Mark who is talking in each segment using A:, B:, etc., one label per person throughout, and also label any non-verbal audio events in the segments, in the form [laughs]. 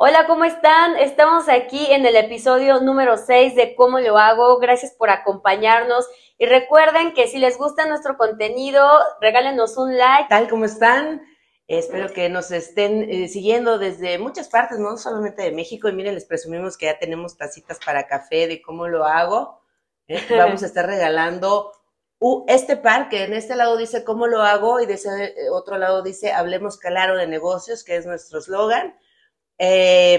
A: Hola, ¿cómo están? Estamos aquí en el episodio número 6 de Cómo lo hago. Gracias por acompañarnos. Y recuerden que si les gusta nuestro contenido, regálenos un like.
B: Tal como están, espero que nos estén eh, siguiendo desde muchas partes, no solamente de México. Y miren, les presumimos que ya tenemos tacitas para café de cómo lo hago. ¿eh? [laughs] Vamos a estar regalando uh, este par que en este lado dice cómo lo hago y de ese eh, otro lado dice hablemos claro de negocios, que es nuestro eslogan. Eh,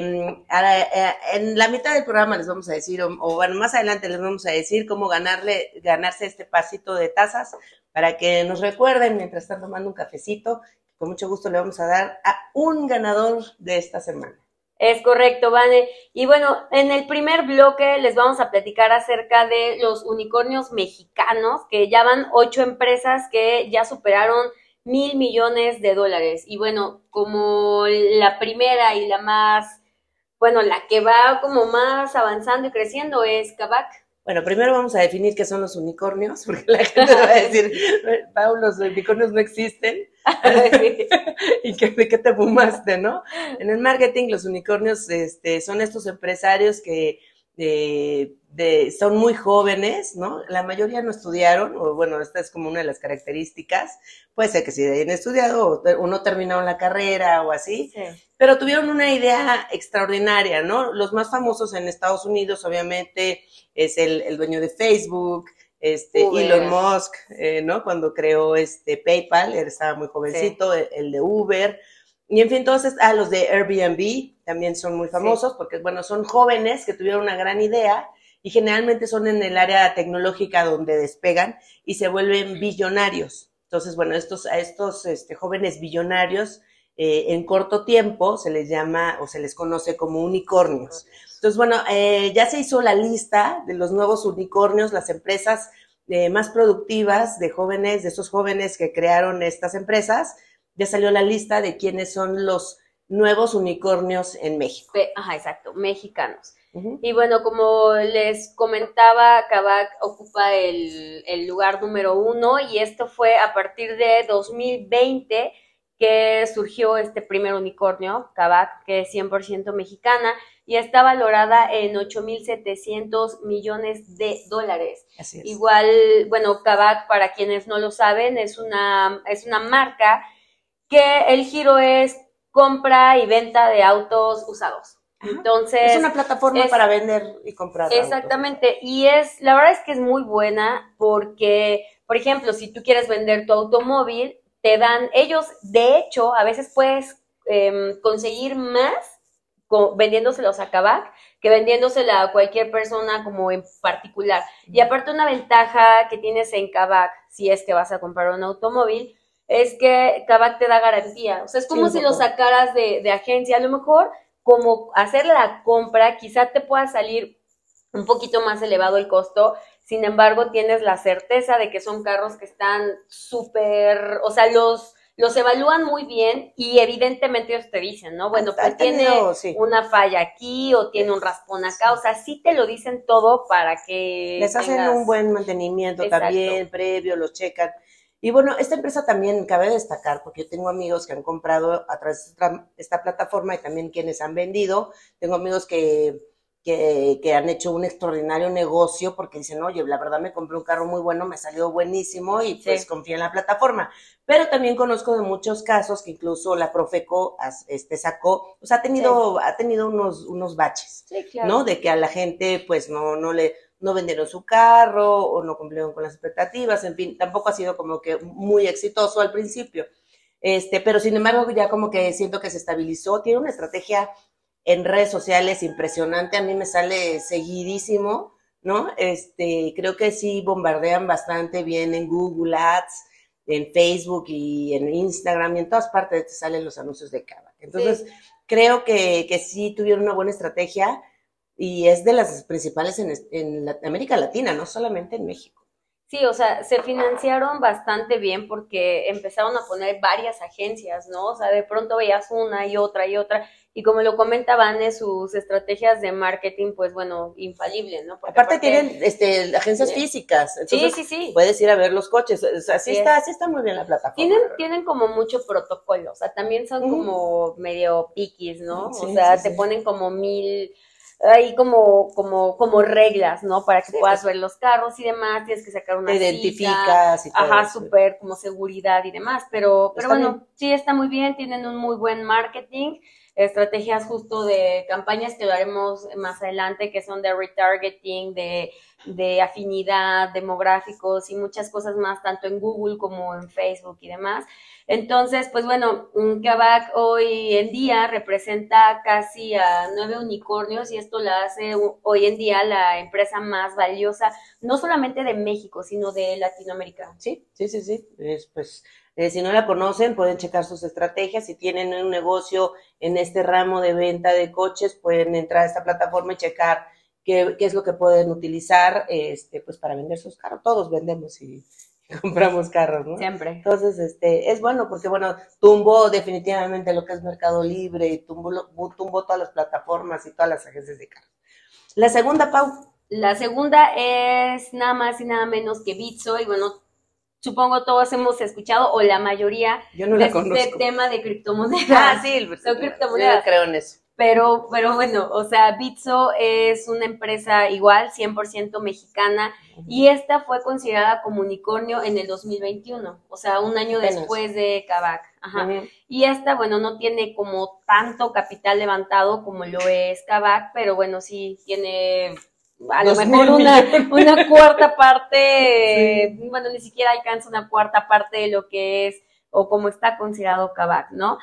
B: en la mitad del programa les vamos a decir, o, bueno, más adelante les vamos a decir cómo ganarle, ganarse este pasito de tazas para que nos recuerden mientras están tomando un cafecito. Con mucho gusto le vamos a dar a un ganador de esta semana.
A: Es correcto, Vane. Y bueno, en el primer bloque les vamos a platicar acerca de los unicornios mexicanos, que ya van ocho empresas que ya superaron mil millones de dólares. Y bueno, como la primera y la más, bueno, la que va como más avanzando y creciendo es Kavak.
B: Bueno, primero vamos a definir qué son los unicornios, [laughs] porque la gente va a decir, Pau, los unicornios no existen. [laughs] y que, de qué te fumaste, ¿no? En el marketing, los unicornios este, son estos empresarios que de, son muy jóvenes, ¿no? La mayoría no estudiaron, o bueno, esta es como una de las características. Puede ser que si hayan estudiado o, no terminaron la carrera o así, pero tuvieron una idea extraordinaria, ¿no? Los más famosos en Estados Unidos, obviamente, es el, dueño de Facebook, este, Elon Musk, eh, ¿no? Cuando creó este PayPal, él estaba muy jovencito, el, de Uber. Y en fin, entonces, ah, los de Airbnb también son muy famosos porque, bueno, son jóvenes que tuvieron una gran idea y generalmente son en el área tecnológica donde despegan y se vuelven billonarios. Entonces, bueno, estos, a estos este, jóvenes billonarios eh, en corto tiempo se les llama o se les conoce como unicornios. Entonces, bueno, eh, ya se hizo la lista de los nuevos unicornios, las empresas eh, más productivas de jóvenes, de esos jóvenes que crearon estas empresas. Ya salió la lista de quiénes son los nuevos unicornios en México.
A: Ajá, exacto, mexicanos. Y bueno, como les comentaba, Kavak ocupa el, el, lugar número uno y esto fue a partir de 2020 que surgió este primer unicornio, Kavak, que es 100% mexicana y está valorada en 8.700 millones de dólares.
B: Así es.
A: Igual, bueno, Kavak, para quienes no lo saben, es una, es una marca que el giro es compra y venta de autos usados. Entonces.
B: Es una plataforma para vender y comprar.
A: Exactamente. Y es, la verdad es que es muy buena porque, por ejemplo, si tú quieres vender tu automóvil, te dan, ellos, de hecho, a veces puedes em, conseguir más vendiéndoselos a Kavak que vendiéndosela a cualquier persona como en particular. Y aparte una ventaja que tienes en Kavak, si es que vas a comprar un automóvil, es que Kavak te da garantía. O sea, es como si lo sacaras de, de agencia. A lo mejor como hacer la compra, quizá te pueda salir un poquito más elevado el costo, sin embargo, tienes la certeza de que son carros que están súper, o sea, los, los evalúan muy bien y evidentemente ellos te dicen, ¿no? Bueno, pues tiene una falla aquí o tiene un raspón acá, o sea, sí te lo dicen todo para que...
B: Les hacen un buen mantenimiento también, previo, lo checan. Y bueno, esta empresa también cabe destacar, porque yo tengo amigos que han comprado a través de esta, plataforma y también quienes han vendido. Tengo amigos que, que, han hecho un extraordinario negocio porque dicen, oye, la verdad me compré un carro muy bueno, me salió buenísimo y pues confía en la plataforma. Pero también conozco de muchos casos que incluso la Profeco este, sacó, o sea, ha tenido, ha tenido unos, unos baches, ¿no? De que a la gente pues no, no le no vendieron su carro o no cumplieron con las expectativas, en fin, tampoco ha sido como que muy exitoso al principio. Este, pero sin embargo ya como que siento que se estabilizó, tiene una estrategia en redes sociales impresionante, a mí me sale seguidísimo, ¿no? Este, creo que sí bombardean bastante bien en Google Ads, en Facebook y en Instagram y en todas partes te salen los anuncios de Kavak. Entonces, creo que, que sí tuvieron una buena estrategia y es de las principales en, América Latina, no solamente en México.
A: Sí, o sea, se financiaron bastante bien porque empezaron a poner varias agencias, ¿no? O sea, de pronto veías una y otra y otra. Y como lo comentaban, sus estrategias de marketing, pues bueno, infalible, ¿no?
B: aparte, tienen este, agencias físicas. sí, sí, sí. Puedes ir a ver los coches. O sea, está, así está muy bien la plataforma.
A: Tienen, tienen como mucho protocolo. O sea, también son como medio piquis, ¿no? o sea, te ponen como mil hay como, como, como reglas, ¿no? Para que puedas ver los carros y demás, tienes que sacar una
B: Te identificas
A: y todo Ajá, súper como seguridad y demás, pero, pero bueno, sí está muy bien, tienen un muy buen marketing, estrategias justo de campañas que lo haremos más adelante, que son de retargeting, de, de afinidad, demográficos y muchas cosas más, tanto en Google como en Facebook y demás. Entonces, pues bueno, Kavak hoy en día representa casi a nueve unicornios y esto la hace hoy en día la empresa más valiosa, no solamente de México, sino de Latinoamérica.
B: Sí, sí, sí, sí. pues eh, si no la conocen, pueden checar sus estrategias. Si tienen un negocio en este ramo de venta de coches, pueden entrar a esta plataforma y checar qué, qué es lo que pueden utilizar este, pues para vender sus carros. Todos vendemos y [laughs] compramos carros, ¿no?
A: Siempre.
B: Entonces, este, es bueno porque, bueno, tumbó definitivamente lo que es Mercado Libre y tumbó, tumbó todas las plataformas y todas las agencias de carros. La segunda, Pau.
A: La segunda es nada más y nada menos que Bitso y bueno, supongo todos hemos escuchado o la mayoría
B: Yo no
A: de
B: este
A: tema de criptomonedas.
B: Ah, sí, son criptomonedas. Yo creo en eso.
A: Pero, pero bueno, o sea, Bitso es una empresa igual, 100% mexicana, y esta fue considerada como unicornio en el 2021, o sea, un año después de Kavak. Ajá. Y esta, bueno, no tiene como tanto capital levantado como lo es Kavak, pero bueno, sí tiene a lo mejor una, una, cuarta parte, bueno, ni siquiera alcanza una cuarta parte de lo que es o como está considerado Kavak, ¿no?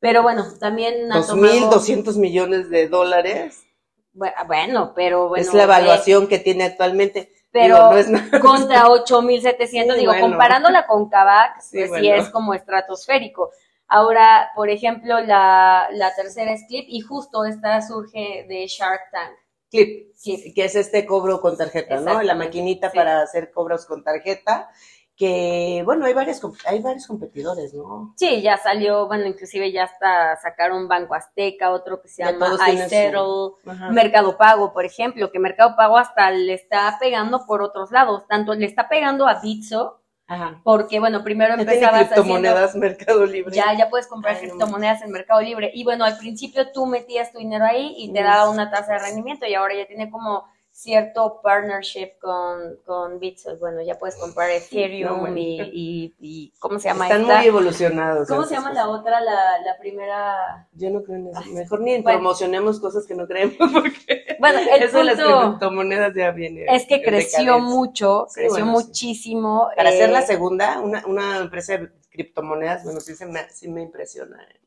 A: Pero bueno, también...
B: 2.200 millones de dólares.
A: Bueno, pero bueno...
B: Es la evaluación que tiene actualmente.
A: Pero contra 8.700, digo, comparándola con Kavak, pues sí es como estratosférico. Ahora, por ejemplo, la, la tercera es Clip y justo esta surge de Shark Tank.
B: Clip, que es este cobro con tarjeta, ¿no? La maquinita para hacer cobros con tarjeta que, bueno, hay, varias, hay varios competidores, ¿no?
A: Sí, ya salió, bueno, inclusive ya hasta sacaron Banco Azteca, otro que se llama iSettle, Mercado Pago, por ejemplo, que Mercado Pago hasta le está pegando por otros lados, tanto le está pegando a Bitso, porque bueno, primero empezabas
B: criptomonedas Mercado Libre.
A: Ya, ya puedes comprar criptomonedas en Mercado Libre. Y bueno, al principio tú metías tu dinero ahí y te daba una tasa de rendimiento y ahora ya tiene como cierto partnership con, con Bitsos. Bueno, ya puedes comprar Ethereum y, y, ¿cómo se llama?
B: Están muy evolucionados.
A: ¿Cómo se llama la otra, la, la, primera?
B: Yo no creo en eso. Mejor ni promocionemos cosas que no creemos [laughs] porque
A: bueno, el
B: eso punto las criptomonedas ya viene.
A: Es que creció mucho, creció muchísimo.
B: Para ser la eh, segunda, una, una empresa de criptomonedas, bueno, sí, se me, sí me impresiona. ¿eh?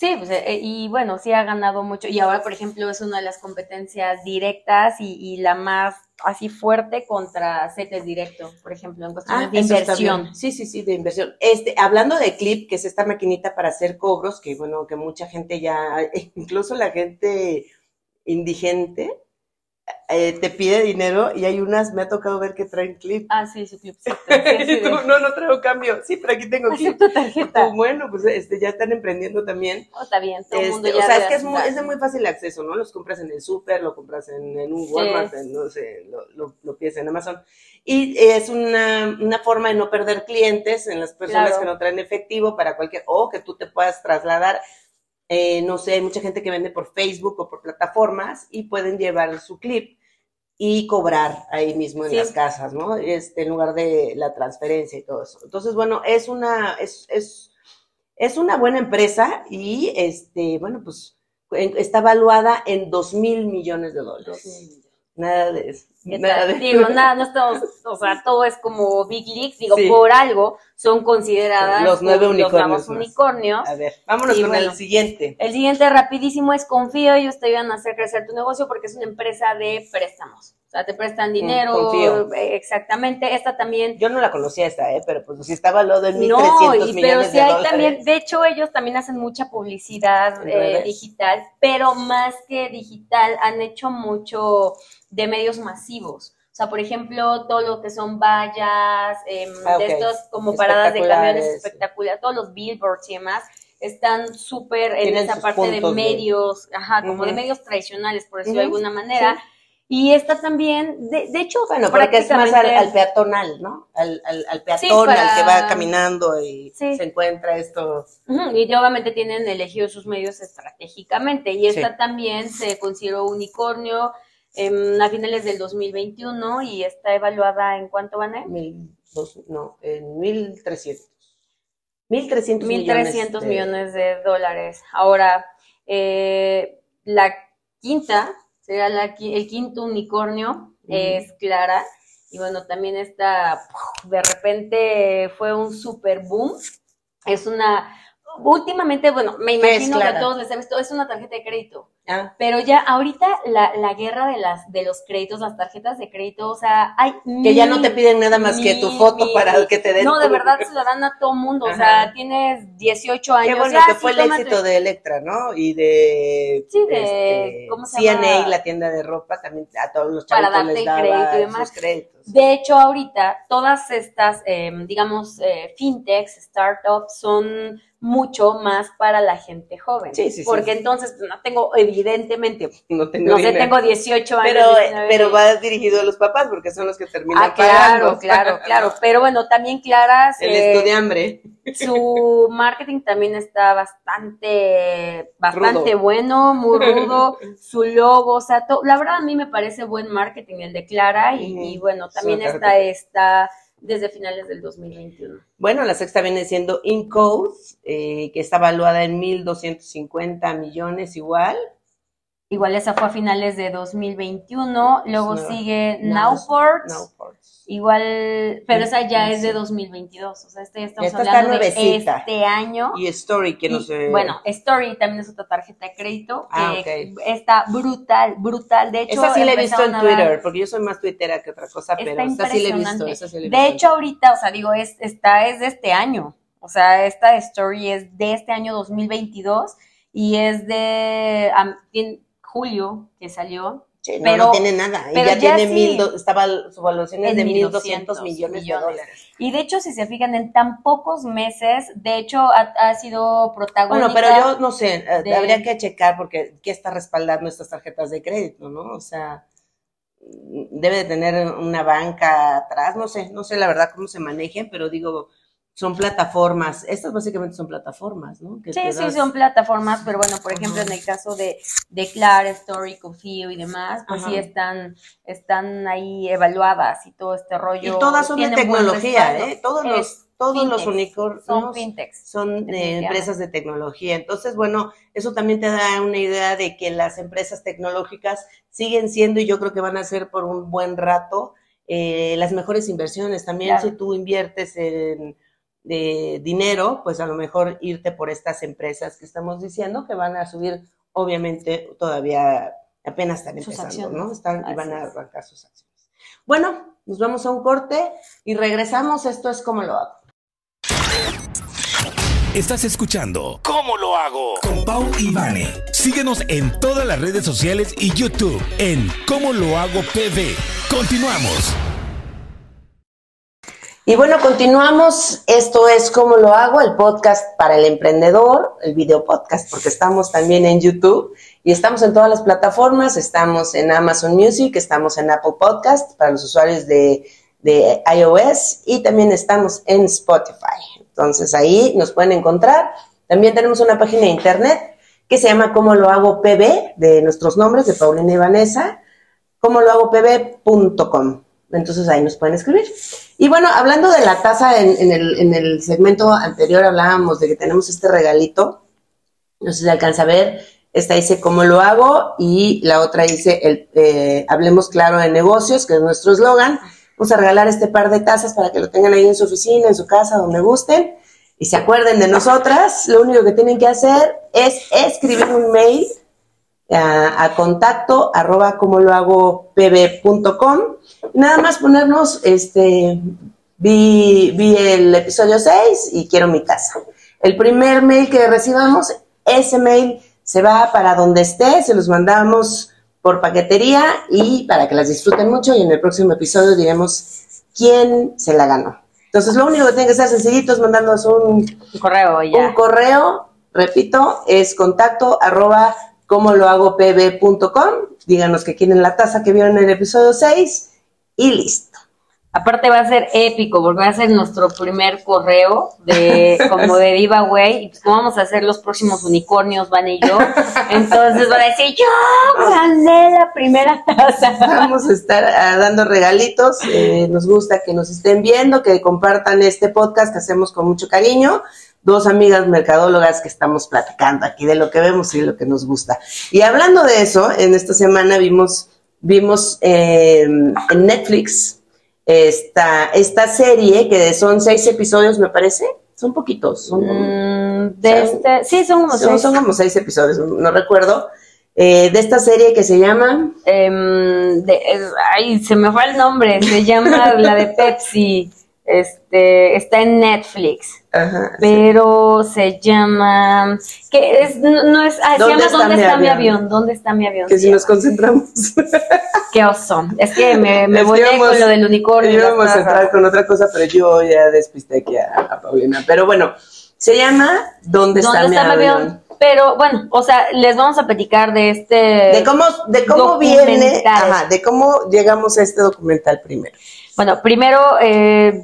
A: Sí, pues, eh, y bueno, sí ha ganado mucho. Y ahora, por ejemplo, es una de las competencias directas y, la más así fuerte contra CETES directo, por ejemplo, en cuestión
B: ah,
A: de inversión.
B: Sí, sí, sí, de inversión. Este, hablando de Clip, que es esta maquinita para hacer cobros, que bueno, que mucha gente ya, [laughs] incluso la gente indigente, eh, te pide dinero y hay unas, me ha tocado ver que traen clip.
A: Ah, sí, su clip. [laughs]
B: no, no traigo cambio. Sí, pero aquí tengo clip.
A: tu tarjeta.
B: bueno, pues este, ya están emprendiendo también.
A: Oh, está bien, todo
B: este,
A: mundo
B: ya O sea, es que es, muy, es de muy fácil acceso, ¿no? Los compras en el súper, lo compras en, un Walmart, no sé, lo, lo, lo, pides en Amazon. Y es una, una, forma de no perder clientes en las personas que no traen efectivo para cualquier, o que tú te puedas trasladar eh, no sé, hay mucha gente que vende por Facebook o por plataformas y pueden llevar su clip y cobrar ahí mismo en las casas, ¿no? Este, en lugar de la transferencia y todo eso. Entonces, bueno, es una, es, es, es una buena empresa y, este, bueno, pues está valuada en dos mil millones de dólares. Nada de eso.
A: Nada de... Digo, nada, no estamos, o sea, todo es como Big Leagues, digo, por algo son consideradas
B: los nueve unicornios.
A: unicornios.
B: A ver, vámonos con el siguiente.
A: El siguiente rapidísimo es Confío, ellos te ayudan a hacer crecer tu negocio porque es una empresa de préstamos. O sea, te prestan mm, dinero. confío. Eh, exactamente. Esta también.
B: Yo no la conocía esta, ¿eh? Pero pues si estaba lo de 1.300 no, y, pero sí hay
A: también, de hecho, ellos también hacen mucha publicidad eh, digital, pero más que digital, han hecho mucho de medios masivos. O sea, por ejemplo, todo lo que son vallas,
B: Ah,
A: de estos como paradas de camiones
B: Espectaculares.
A: todos los billboards y demás, están súper en esa parte de
B: puntos de-
A: medios, ajá, como de medios tradicionales, por decirlo de
B: Ujú,
A: alguna manera. Y está también, de, de hecho,
B: Bueno, porque es más al, peatonal, ¿no? Al, al, al peatón,
A: para-
B: al que va caminando y
A: Sí.
B: se encuentra esto.
A: Ujú, Y obviamente tienen elegido sus medios estratégicamente. Y esta
B: Sí.
A: también se consideró unicornio em, a finales del 2021 y está evaluada en cuánto van a
B: no, en 1300. 1300 millones.
A: 1.300
B: de-
A: millones de dólares. Ahora, eh, la quinta, será la, el quinto unicornio, es Clara. Y bueno, también está, de repente fue un super boom. Es una, últimamente, bueno, me
B: ¿Qué es
A: imagino que a todos les ha visto, es una tarjeta de crédito.
B: Ah,
A: Pero ya ahorita la, la guerra de las de los créditos, las tarjetas de crédito, o sea, hay
B: que ya no te piden nada más que tu foto
A: mil.
B: para que te den.
A: No, de verdad se la dan a todo mundo, o sea, tienes 18 años.
B: Qué bueno
A: ya,
B: que
A: sí,
B: fue el
A: tómate.
B: éxito de Electra, ¿no? Y de,
A: Sí, de- ¿cómo se
B: CNA,
A: llama?
B: la tienda de ropa, también a todos los
A: Para
B: chavos
A: darte
B: les daba
A: crédito y demás.
B: sus créditos.
A: De hecho, ahorita todas estas, eh, digamos, eh, fintechs, startups, son mucho más para la gente joven.
B: Sí, sí, sí.
A: Porque entonces no tengo, evidentemente, [laughs]
B: No tengo
A: no sé,
B: dinero.
A: tengo 18 años.
B: pero,
A: 19
B: pero va dirigido a los papás porque son los que terminan
A: Ah, claro,
B: pagando. [laughs]
A: claro, claro. Pero bueno, también Clara,
B: El
A: se-
B: estudiambre.
A: su marketing también está bastante, bastante
B: Rudo.
A: bueno, muy [laughs] rudo. su logo, o sea, to- la verdad a mí me parece buen marketing el de Clara y, bueno, también está está desde finales del 2021.
B: Bueno, la sexta viene siendo Incode, eh, que está valuada en 1.250 millones igual.
A: Igual esa fue a finales de 2021, luego
B: No,
A: sigue
B: no,
A: Nowport,
B: No,
A: igual, pero esa ya es de
B: Sí.
A: 2022, o sea, este ya estamos
B: Esta
A: hablando de este año.
B: Y Story, que no sé.
A: Bueno, Story también es otra tarjeta de crédito
B: Ah,
A: que está brutal, brutal. De hecho,
B: esa sí la he visto en
A: dar-
B: Twitter, porque yo soy más tuitera que otra cosa,
A: Está
B: pero esa sí la he visto.
A: impresionante.
B: esa sí la he
A: De hecho, ahorita, o sea, digo, es, esta es de este año. O sea, esta Story es de este año 2022 y es de en julio que salió.
B: Sí, no,
A: pero-
B: no tiene nada. Y
A: pero
B: ya,
A: ya
B: tiene
A: sí.
B: mil, do- estaba, su valuación es de
A: 1.200
B: 1.200 millones,
A: millones.
B: de dólares.
A: Y de hecho, si se fijan, en tan pocos meses, de hecho, ha, ha sido protagónica.
B: Bueno, pero yo no sé, eh,
A: de-
B: habría que checar porque qué está respaldando estas tarjetas de crédito, ¿no? O sea, debe de tener una banca atrás, no sé, no sé la verdad cómo se manejen, pero digo, son plataformas, estas básicamente son plataformas, ¿no? Que
A: Sí, sí,
B: das-
A: son plataformas, pero bueno, por ejemplo, en el caso de, de Clara, Story, Confío y demás, pues sí están, están ahí evaluadas y todo este rollo.
B: Y todas son de tecnología. ¿eh? Todos
A: Es
B: los, todos los unicornios
A: Son fintechs.
B: son eh, empresas de tecnología. Entonces, bueno, eso también te da una idea de que las empresas tecnológicas siguen siendo, y yo creo que van a ser por un buen rato, eh, las mejores inversiones. También
A: Claro.
B: si tú inviertes en eh, dinero, pues a lo mejor irte por estas empresas que estamos diciendo que van a subir, obviamente, todavía apenas están
A: Sus
B: empezando,
A: acciones.
B: ¿no? Están, y van a arrancar sus acciones. Bueno, nos vamos a un corte y regresamos. Esto es como lo hago.
C: Estás escuchando ¿Cómo lo hago? Con Pau y Vane. Síguenos en todas las redes sociales y YouTube en ¿Cómo lo hago PV? Continuamos.
B: Y bueno, continuamos. Esto es Cómo lo hago, el podcast para el emprendedor, el video podcast, porque estamos también en YouTube y estamos en todas las plataformas. Estamos en Amazon Music, estamos en Apple Podcast para los usuarios de, de iOS y también estamos en Spotify. Entonces ahí nos pueden encontrar. También tenemos una página de internet que se llama Cómo lo hago PB, de nuestros nombres, de Paulina y Vanessa, cómo lo hago pb.com. Entonces ahí nos pueden escribir. Y bueno, hablando de la taza, en, el, en el segmento anterior hablábamos de que tenemos este regalito. No sé si alcanza a ver. Esta dice cómo lo hago y la otra dice el, eh, hablemos claro de negocios, que es nuestro eslogan. Vamos a regalar este par de tazas para que lo tengan ahí en su oficina, en su casa, donde gusten. Y se acuerden de nosotras. Lo único que tienen que hacer es escribir un mail a, a contacto arroba como lo hago pb.com. Nada más ponernos, este, vi, vi el episodio 6 y quiero mi casa. El primer mail que recibamos, ese mail se va para donde esté, se los mandamos por paquetería y para que las disfruten mucho y en el próximo episodio diremos quién se la ganó. Entonces lo único que tienen que hacer sencillito es mandarnos un,
A: Un correo ya.
B: un correo, repito, es contacto arroba como lo hago pb.com, díganos que quieren la taza que vieron en el episodio 6 y listo.
A: Aparte va a ser épico, porque va a ser nuestro primer correo de [laughs] como de giveaway. Y pues como vamos a hacer los próximos unicornios, Van y yo. Entonces van a decir, yo gané la primera taza.
B: Vamos a estar ah, dando regalitos. eh, nos gusta que nos estén viendo, que compartan este podcast que hacemos con mucho cariño. Dos amigas mercadólogas que estamos platicando aquí de lo que vemos y lo que nos gusta. Y hablando de eso, en esta semana vimos, vimos eh, en Netflix esta, esta serie que son seis episodios, me parece. Son poquitos. Son,
A: Mm, de este, sí, son como
B: son,
A: seis.
B: son como seis episodios, no recuerdo. Eh, de esta serie que se llama
A: de- es- ay, se me fue el nombre. Se llama [laughs] la de Pepsi. Este, está en Netflix.
B: Ajá,
A: Pero se llama. que es, no, no es. ah, se
B: ¿Dónde
A: llama
B: está
A: ¿Dónde
B: mi
A: está mi
B: avión?
A: avión? ¿Dónde está mi avión?
B: que si nos concentramos. [laughs]
A: Qué oso. Es que me, me
B: íbamos-
A: con lo del unicornio.
B: Íbamos a entrar con otra cosa, pero yo ya despisté aquí a, a Paulina. Pero bueno, se llama ¿Dónde,
A: ¿Dónde
B: está, mi avión?
A: Pero bueno, o sea, les vamos a platicar de este.
B: De cómo, de cómo viene, ajá, de cómo llegamos a este documental primero.
A: Bueno, primero eh,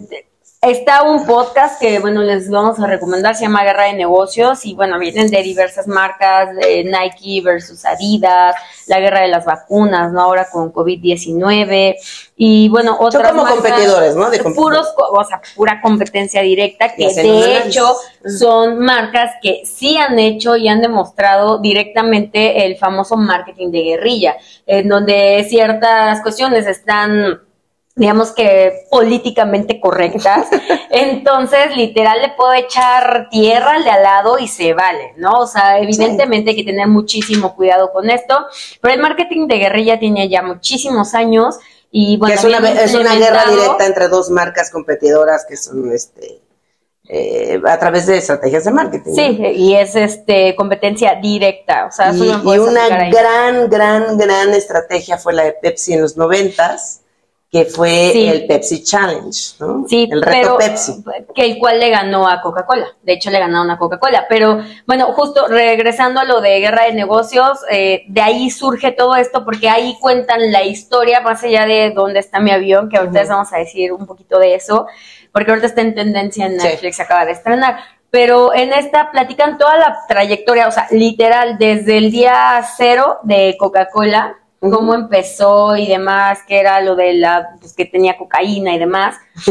A: está un podcast que, bueno, les vamos a recomendar, se llama Guerra de Negocios y, bueno, vienen de diversas marcas, de Nike versus Adidas, la guerra de las vacunas, ¿no? Ahora con COVID-19 y, bueno,
B: Son
A: otras
B: como
A: marcas-
B: competidores, ¿no? De
A: puros, o sea, pura competencia directa, que de hecho son marcas que sí han hecho y han demostrado directamente el famoso marketing de guerrilla, en donde ciertas cuestiones están digamos que políticamente correctas, [laughs] entonces literal le puedo echar tierra al de al lado y se vale, ¿no? O sea, evidentemente hay que tener muchísimo cuidado con esto, pero el marketing de guerrilla tiene ya muchísimos años y bueno,
B: que es una,
A: habían
B: es una guerra directa entre dos marcas competidoras que son este eh, a través de estrategias de marketing. ¿no?
A: Sí, y es este competencia directa, o sea,
B: Y, y una gran, gran, gran estrategia fue la de Pepsi en los noventas, que fue
A: Sí.
B: el Pepsi Challenge, ¿no?
A: Sí,
B: el reto
A: pero,
B: Pepsi.
A: Que el cual le ganó a Coca-Cola. De hecho, le ganaron a Coca-Cola. Pero bueno, justo regresando a lo de guerra de negocios, eh, de ahí surge todo esto porque ahí cuentan la historia más allá de dónde está mi avión, que ahorita les vamos a decir un poquito de eso, porque ahorita está en tendencia en
B: Sí.
A: Netflix, se acaba de estrenar. Pero en esta platican toda la trayectoria, o sea, literal, desde el día cero de Coca-Cola, Cómo empezó y demás, que era lo de la, pues que tenía cocaína y demás. [laughs]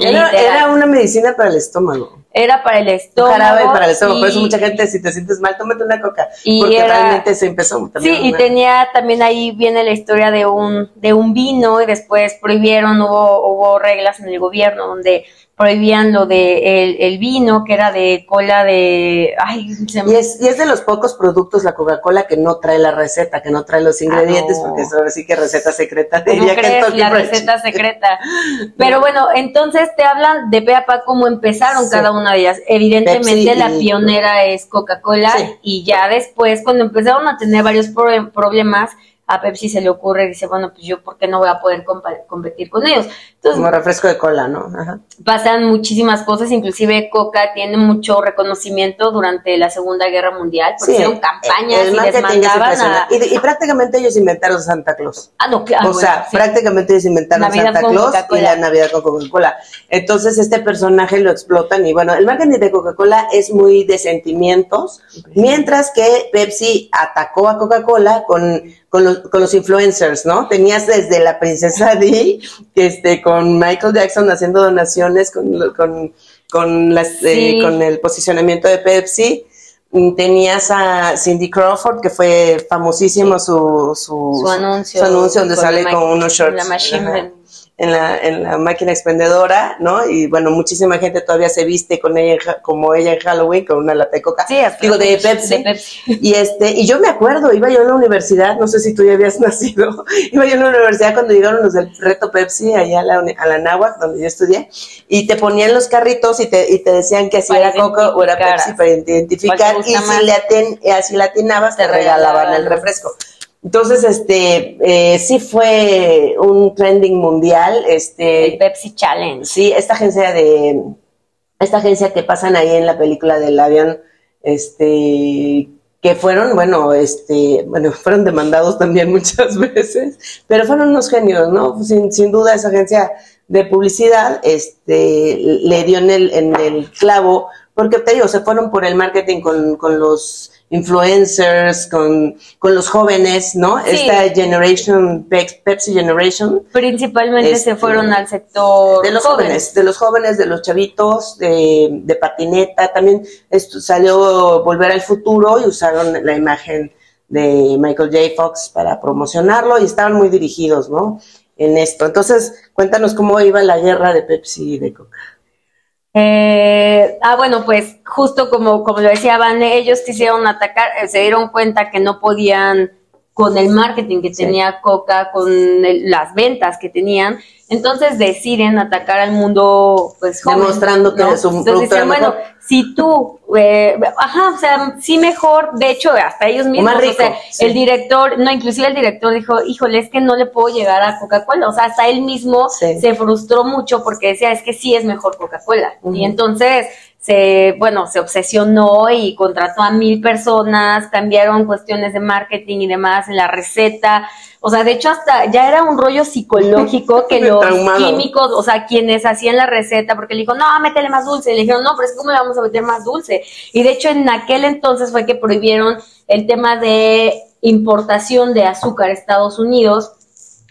B: Era, era una medicina para el estómago.
A: Era para el estómago.
B: jarabe para el estómago. Por eso
A: y-
B: mucha gente, si te sientes mal, tómate una coca.
A: Y
B: porque
A: era-
B: realmente se empezó también.
A: Sí, y tenía también ahí viene la historia de un, de un vino y después prohibieron, hubo, hubo reglas en el gobierno donde prohibían lo de el, el vino, que era de cola de, ay, se
B: Y
A: me-
B: es, y es de los pocos productos, la Coca-Cola, que no trae la receta, que no trae los ingredientes,
A: Ah, no.
B: porque es ahora sí que receta secreta,
A: ¿Cómo
B: diría
A: crees? La receta secreta. [laughs] Pero bueno, entonces te hablan de pe a pa cómo empezaron
B: Sí.
A: cada una de ellas. Evidentemente
B: Pepsi
A: la
B: y-
A: pionera es Coca-Cola
B: Sí.
A: y ya después cuando empezaron a tener varios pro- problemas, a Pepsi se le ocurre y dice, bueno, pues yo por qué no voy a poder competir con ellos. Entonces
B: Como refresco de cola, ¿no? Ajá.
A: pasan muchísimas cosas, inclusive Coca tiene mucho reconocimiento durante la Segunda Guerra Mundial, porque
B: Sí,
A: hicieron campañas
B: el
A: y les mandaban a...
B: Y, y prácticamente ellos inventaron Santa Claus.
A: Ah, no, claro.
B: o sea,
A: sí.
B: prácticamente ellos inventaron
A: Navidad
B: Santa Claus y la Navidad con Coca-Cola. Entonces, este personaje lo explotan y bueno, el marketing de Coca-Cola es muy de sentimientos, mientras que Pepsi atacó a Coca-Cola con, con, los, con los influencers, ¿no? Tenías desde la princesa [laughs] Di, este, con Michael Jackson haciendo donaciones con, con, con, las, eh, con el posicionamiento de Pepsi. Mm, Tenías a Cindy Crawford, que fue famosísimo su, su,
A: su anuncio.
B: su anuncio donde sale con unos shorts
A: La machine.
B: En, la, en la máquina expendedora, ¿no? Y bueno, muchísima gente todavía se viste con ella como ella en Halloween con una lata de coca.
A: Sí,
B: Digo, de Pepsi.
A: de Pepsi.
B: Y este, y yo me acuerdo, iba yo a la universidad, no sé si tú ya habías [laughs] nacido, iba yo a la universidad cuando llegaron los del reto Pepsi allá a la, a la donde yo estudié, y te ponían los carritos y te, y te decían que si
A: Para
B: era Coca o era. Pepsi para identificar,
A: ¿Cuál te
B: y
A: gusta
B: si le aten, eh, si le atinabas te,
A: Te
B: regalaban
A: regalaban.
B: el refresco. Entonces, este, eh, sí fue un trending mundial, este.
A: El Pepsi Challenge.
B: Sí, esta agencia de, esta agencia que pasan ahí en la película del avión, este, que fueron, bueno, este, bueno, [laughs] fueron demandados también muchas veces, pero fueron unos genios, ¿no? Sin, sin duda esa agencia de publicidad, este, le dio en el, en el clavo, porque te digo, se fueron por el marketing con, con los influencers, con, con los jóvenes, ¿no?
A: Sí.
B: Esta Generation, Pepsi Generation.
A: Principalmente
B: Este,
A: se fueron al sector
B: De los jóvenes, de los jóvenes, de los chavitos, de, de patineta. También esto salió Volver al Futuro y usaron la imagen de Michael J. Fox para promocionarlo y estaban muy dirigidos, ¿no? En esto. Entonces, cuéntanos cómo iba la guerra de Pepsi y de Coca.
A: Eh, ah, bueno, pues justo como, como lo decía Van, ellos quisieron atacar, eh, se dieron cuenta que no podían con el marketing que
B: Sí.
A: tenía Coca, con el- las ventas que tenían, entonces deciden atacar al mundo, pues joven,
B: Demostrando que su
A: Entonces
B: producto
A: dicen,
B: era
A: bueno,
B: mejor.
A: si tú, eh, ajá, o sea, sí mejor, de hecho, hasta ellos mismos,
B: más rico,
A: o sea,
B: sí.
A: el director, no, inclusive el director dijo, híjole, es que no le puedo llegar a Coca-Cola, o sea, hasta él mismo
B: Sí.
A: se frustró mucho porque decía, es que sí es mejor Coca-Cola. Y entonces se, bueno, se obsesionó y contrató a mil personas, cambiaron cuestiones de marketing y demás en la receta. O sea, de hecho hasta ya era un rollo psicológico [laughs] que los
B: Traumado.
A: químicos, o sea, quienes hacían la receta, porque le dijo, no, métele más dulce. Y le dijeron, no, pero es que ¿cómo le vamos a meter más dulce? Y de hecho en aquel entonces fue que prohibieron el tema de importación de azúcar a Estados Unidos.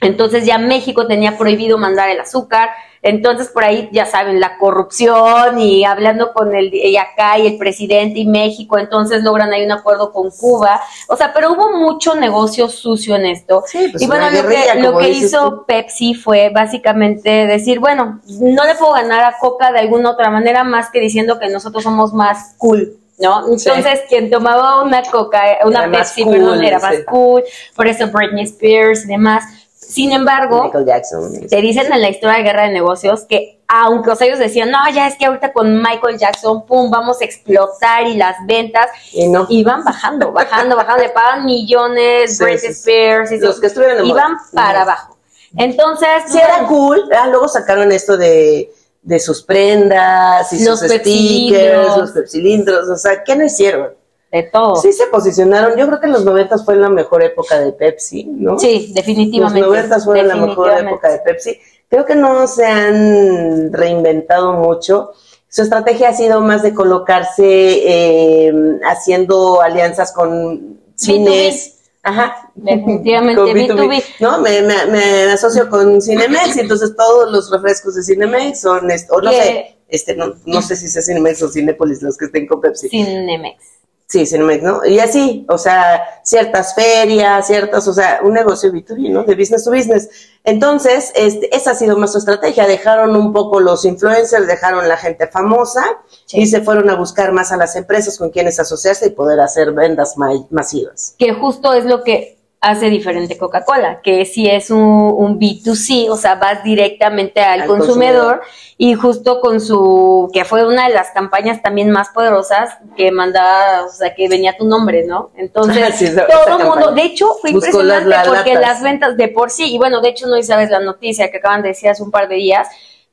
A: Entonces ya México tenía prohibido mandar el azúcar. Entonces por ahí ya saben la corrupción y hablando con el y acá y el presidente y México, entonces logran ahí un acuerdo con Cuba. O sea, pero hubo mucho negocio sucio en esto.
B: Sí, pues
A: y bueno, lo que, lo que hizo
B: tú.
A: Pepsi fue básicamente decir, bueno, no le puedo ganar a Coca de alguna otra manera más que diciendo que nosotros somos más cool. ¿No?
B: Sí.
A: Entonces, quien tomaba una coca, una
B: Era
A: Pepsi,
B: cool,
A: perdón, era más
B: sí.
A: cool, por eso Britney Spears y demás. Sin embargo,
B: Jackson.
A: te dicen en la historia de Guerra de Negocios que aunque o sea, ellos decían, no, ya es que ahorita con Michael Jackson, pum, vamos a explotar y las ventas
B: Y no.
A: iban bajando, bajando, bajando, le pagan millones,
B: Sí,
A: Britney
B: sí.
A: Spears y
B: Los que estuvieron moda.
A: iban para abajo. Entonces,
B: Sí, era cool. Ah, luego sacaron esto de, de sus prendas y
A: Los
B: sus stickers, los pepsilindros. O sea, ¿qué no hicieron?
A: De todo.
B: Sí se posicionaron. Yo creo que en los noventas fue la mejor época de Pepsi, ¿no?
A: Sí,
B: Los
A: definitivamente.
B: noventas fueron la mejor época de Pepsi. Creo que no se han reinventado mucho. Su estrategia ha sido más de colocarse eh, haciendo alianzas con cines. Ajá.
A: Definitivamente,
B: Con
A: B2B.
B: No, me, me, me asocio con Cinemex y entonces todos los refrescos de Cinemex son, o no sé, este, no, no sé si sea Cinemex o Cinépolis los que estén con Pepsi.
A: Cinemex.
B: Sí, Cinemex, ¿no? Y así, o sea, ciertas ferias, ciertas, o sea, un negocio B2B, ¿no? De business to business. Entonces, este, esa ha sido más su estrategia. Dejaron un poco los influencers, dejaron la gente famosa
A: Sí.
B: y se fueron a buscar más a las empresas con quienes asociarse y poder hacer vendas ma- masivas.
A: que justo es lo que hace diferente Coca-Cola, que si es un, un B2C, o sea, vas directamente al,
B: Al
A: consumidor, y justo con su, que fue una de las campañas también más poderosas que mandaba, o sea, que venía tu nombre, ¿no? Entonces, [laughs]
B: Sí, esa- esa
A: todo el mundo, de hecho, fue
B: Buscó
A: impresionante
B: las- las
A: porque
B: latas.
A: las ventas de por sí, y bueno, de hecho no sabes la noticia que acaban de decir hace un par de días,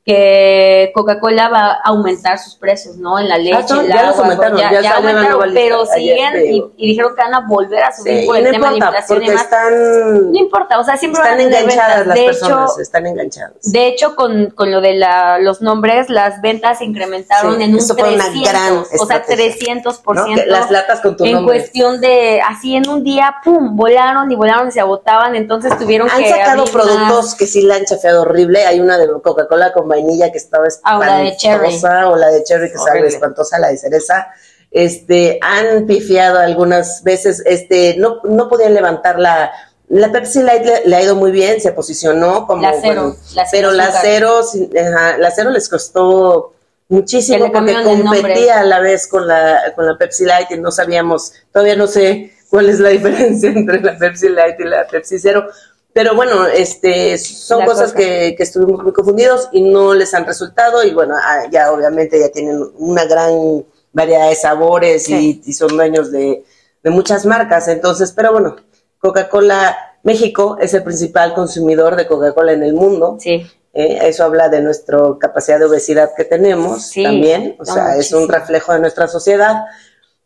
A: que Coca-Cola va a aumentar sus precios, ¿no? En la leche,
B: Ah, son-
A: el
B: ya los
A: agua,
B: aumentaron, ya salió la
A: aumentaron, pero siguen y, y dijeron que van a volver a subir
B: Sí,
A: por el
B: no
A: tema de
B: importa,
A: inflación y demás.
B: están,
A: No importa, o sea, siempre
B: están
A: van a
B: enganchadas las
A: De
B: personas,
A: hecho,
B: están enganchadas.
A: de hecho, con, con lo de la, los nombres, las ventas se incrementaron
B: Sí,
A: en un
B: eso fue una
A: 300,
B: gran
A: o sea,
B: estrategia,
A: 300%.
B: ¿no? Las latas con tu
A: en
B: nombre.
A: cuestión de, así en un día, pum, volaron y volaron y se agotaban, entonces tuvieron
B: Han
A: que
B: sacado
A: abrir
B: productos
A: más.
B: que sí la han chafeado horrible. Hay una de Coca-Cola con vainilla que estaba
A: Ah, o la de cherry.
B: espantosa, o la de cherry que
A: Horrible.
B: espantosa, la de cereza. Este, han pifiado algunas veces, este, no, no podían levantar la, la Pepsi Light le, le ha ido muy bien, se posicionó como,
A: La cero,
B: bueno,
A: la cero
B: pero la cero, ajá, la cero les costó muchísimo porque competía a la vez con la, con la Pepsi Light y no sabíamos, todavía no sé cuál es la [laughs] diferencia entre la Pepsi Light y la Pepsi Cero. Pero bueno, este, son
A: La
B: cosas que, que estuvimos muy confundidos y no les han resultado y bueno, ah, ya obviamente ya tienen una gran variedad de sabores
A: Sí.
B: y, y son dueños de, de muchas marcas. Entonces, pero bueno, Coca-Cola México es el principal consumidor de Coca-Cola en el mundo.
A: Sí.
B: Eh, eso habla de nuestra capacidad de obesidad que tenemos
A: Sí,
B: también, o
A: no,
B: sea, es un reflejo de nuestra sociedad.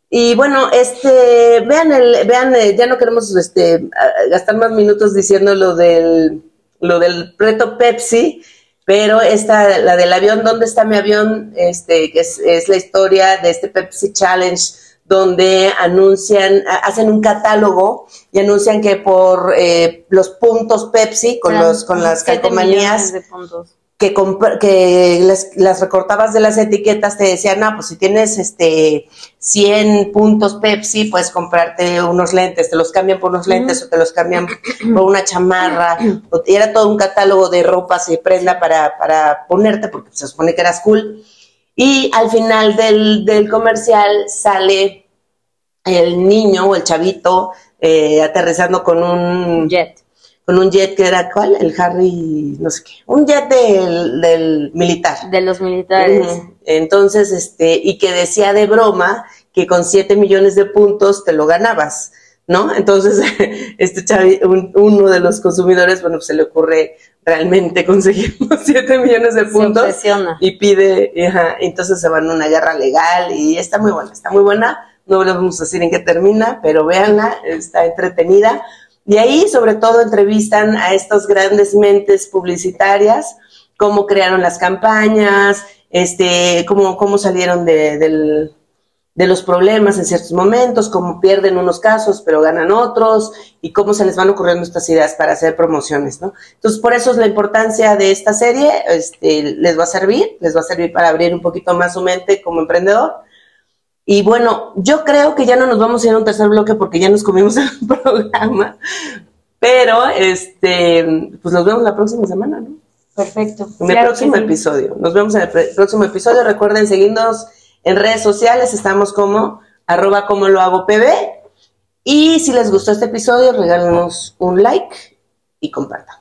B: Y bueno, este, vean el, vean, eh, ya no queremos este gastar más minutos diciendo lo del, lo del reto Pepsi, pero esta, la del avión, ¿dónde está mi avión? Este, que es, es la historia de este Pepsi Challenge, donde anuncian, ha- hacen un catálogo y anuncian que por eh, los puntos Pepsi, con los, con las calcomanías,
A: millones de puntos.
B: Que, que las, las recortabas de las etiquetas te decían, ah, pues si tienes este 100 puntos Pepsi, puedes comprarte unos lentes, te los cambian por unos lentes o te los cambian por una chamarra, o- y era todo un catálogo de ropas y prenda para, para ponerte, porque se supone que eras cool. Y al final del, del comercial sale el niño o el chavito eh, aterrizando con un
A: Jet.
B: Con un jet que era cuál, el Harry, no sé qué, un jet del, del militar.
A: De los militares.
B: Entonces, este, y que decía de broma que con 7 millones de puntos te lo ganabas, ¿no? Entonces, [laughs] este chavi, un- uno de los consumidores, bueno, pues se le ocurre realmente conseguir [laughs] los 7 millones de
A: Se
B: puntos
A: obsesiona.
B: y pide, ajá, entonces se van a una guerra legal y está muy buena, está muy buena. No les vamos a decir en qué termina, pero véanla, está entretenida. Y ahí, sobre todo, entrevistan a estas grandes mentes publicitarias, cómo crearon las campañas, este, cómo, cómo salieron de, de los problemas en ciertos momentos, cómo pierden unos casos pero ganan otros y cómo se les van ocurriendo estas ideas para hacer promociones, ¿no? Entonces, por eso es la importancia de esta serie, este, les va a servir, les va a servir para abrir un poquito más su mente como emprendedor. Y bueno, yo creo que ya no nos vamos a ir a un tercer bloque porque ya nos comimos [laughs] el programa, pero este, pues nos vemos la próxima semana, ¿no?
A: Perfecto.
B: En el próximo
A: sí.
B: episodio. Nos vemos en el próximo episodio. Recuerden seguirnos en redes sociales. Estamos como arroba como lo hago pb. Y si les gustó este episodio, regálenos un like y compartan.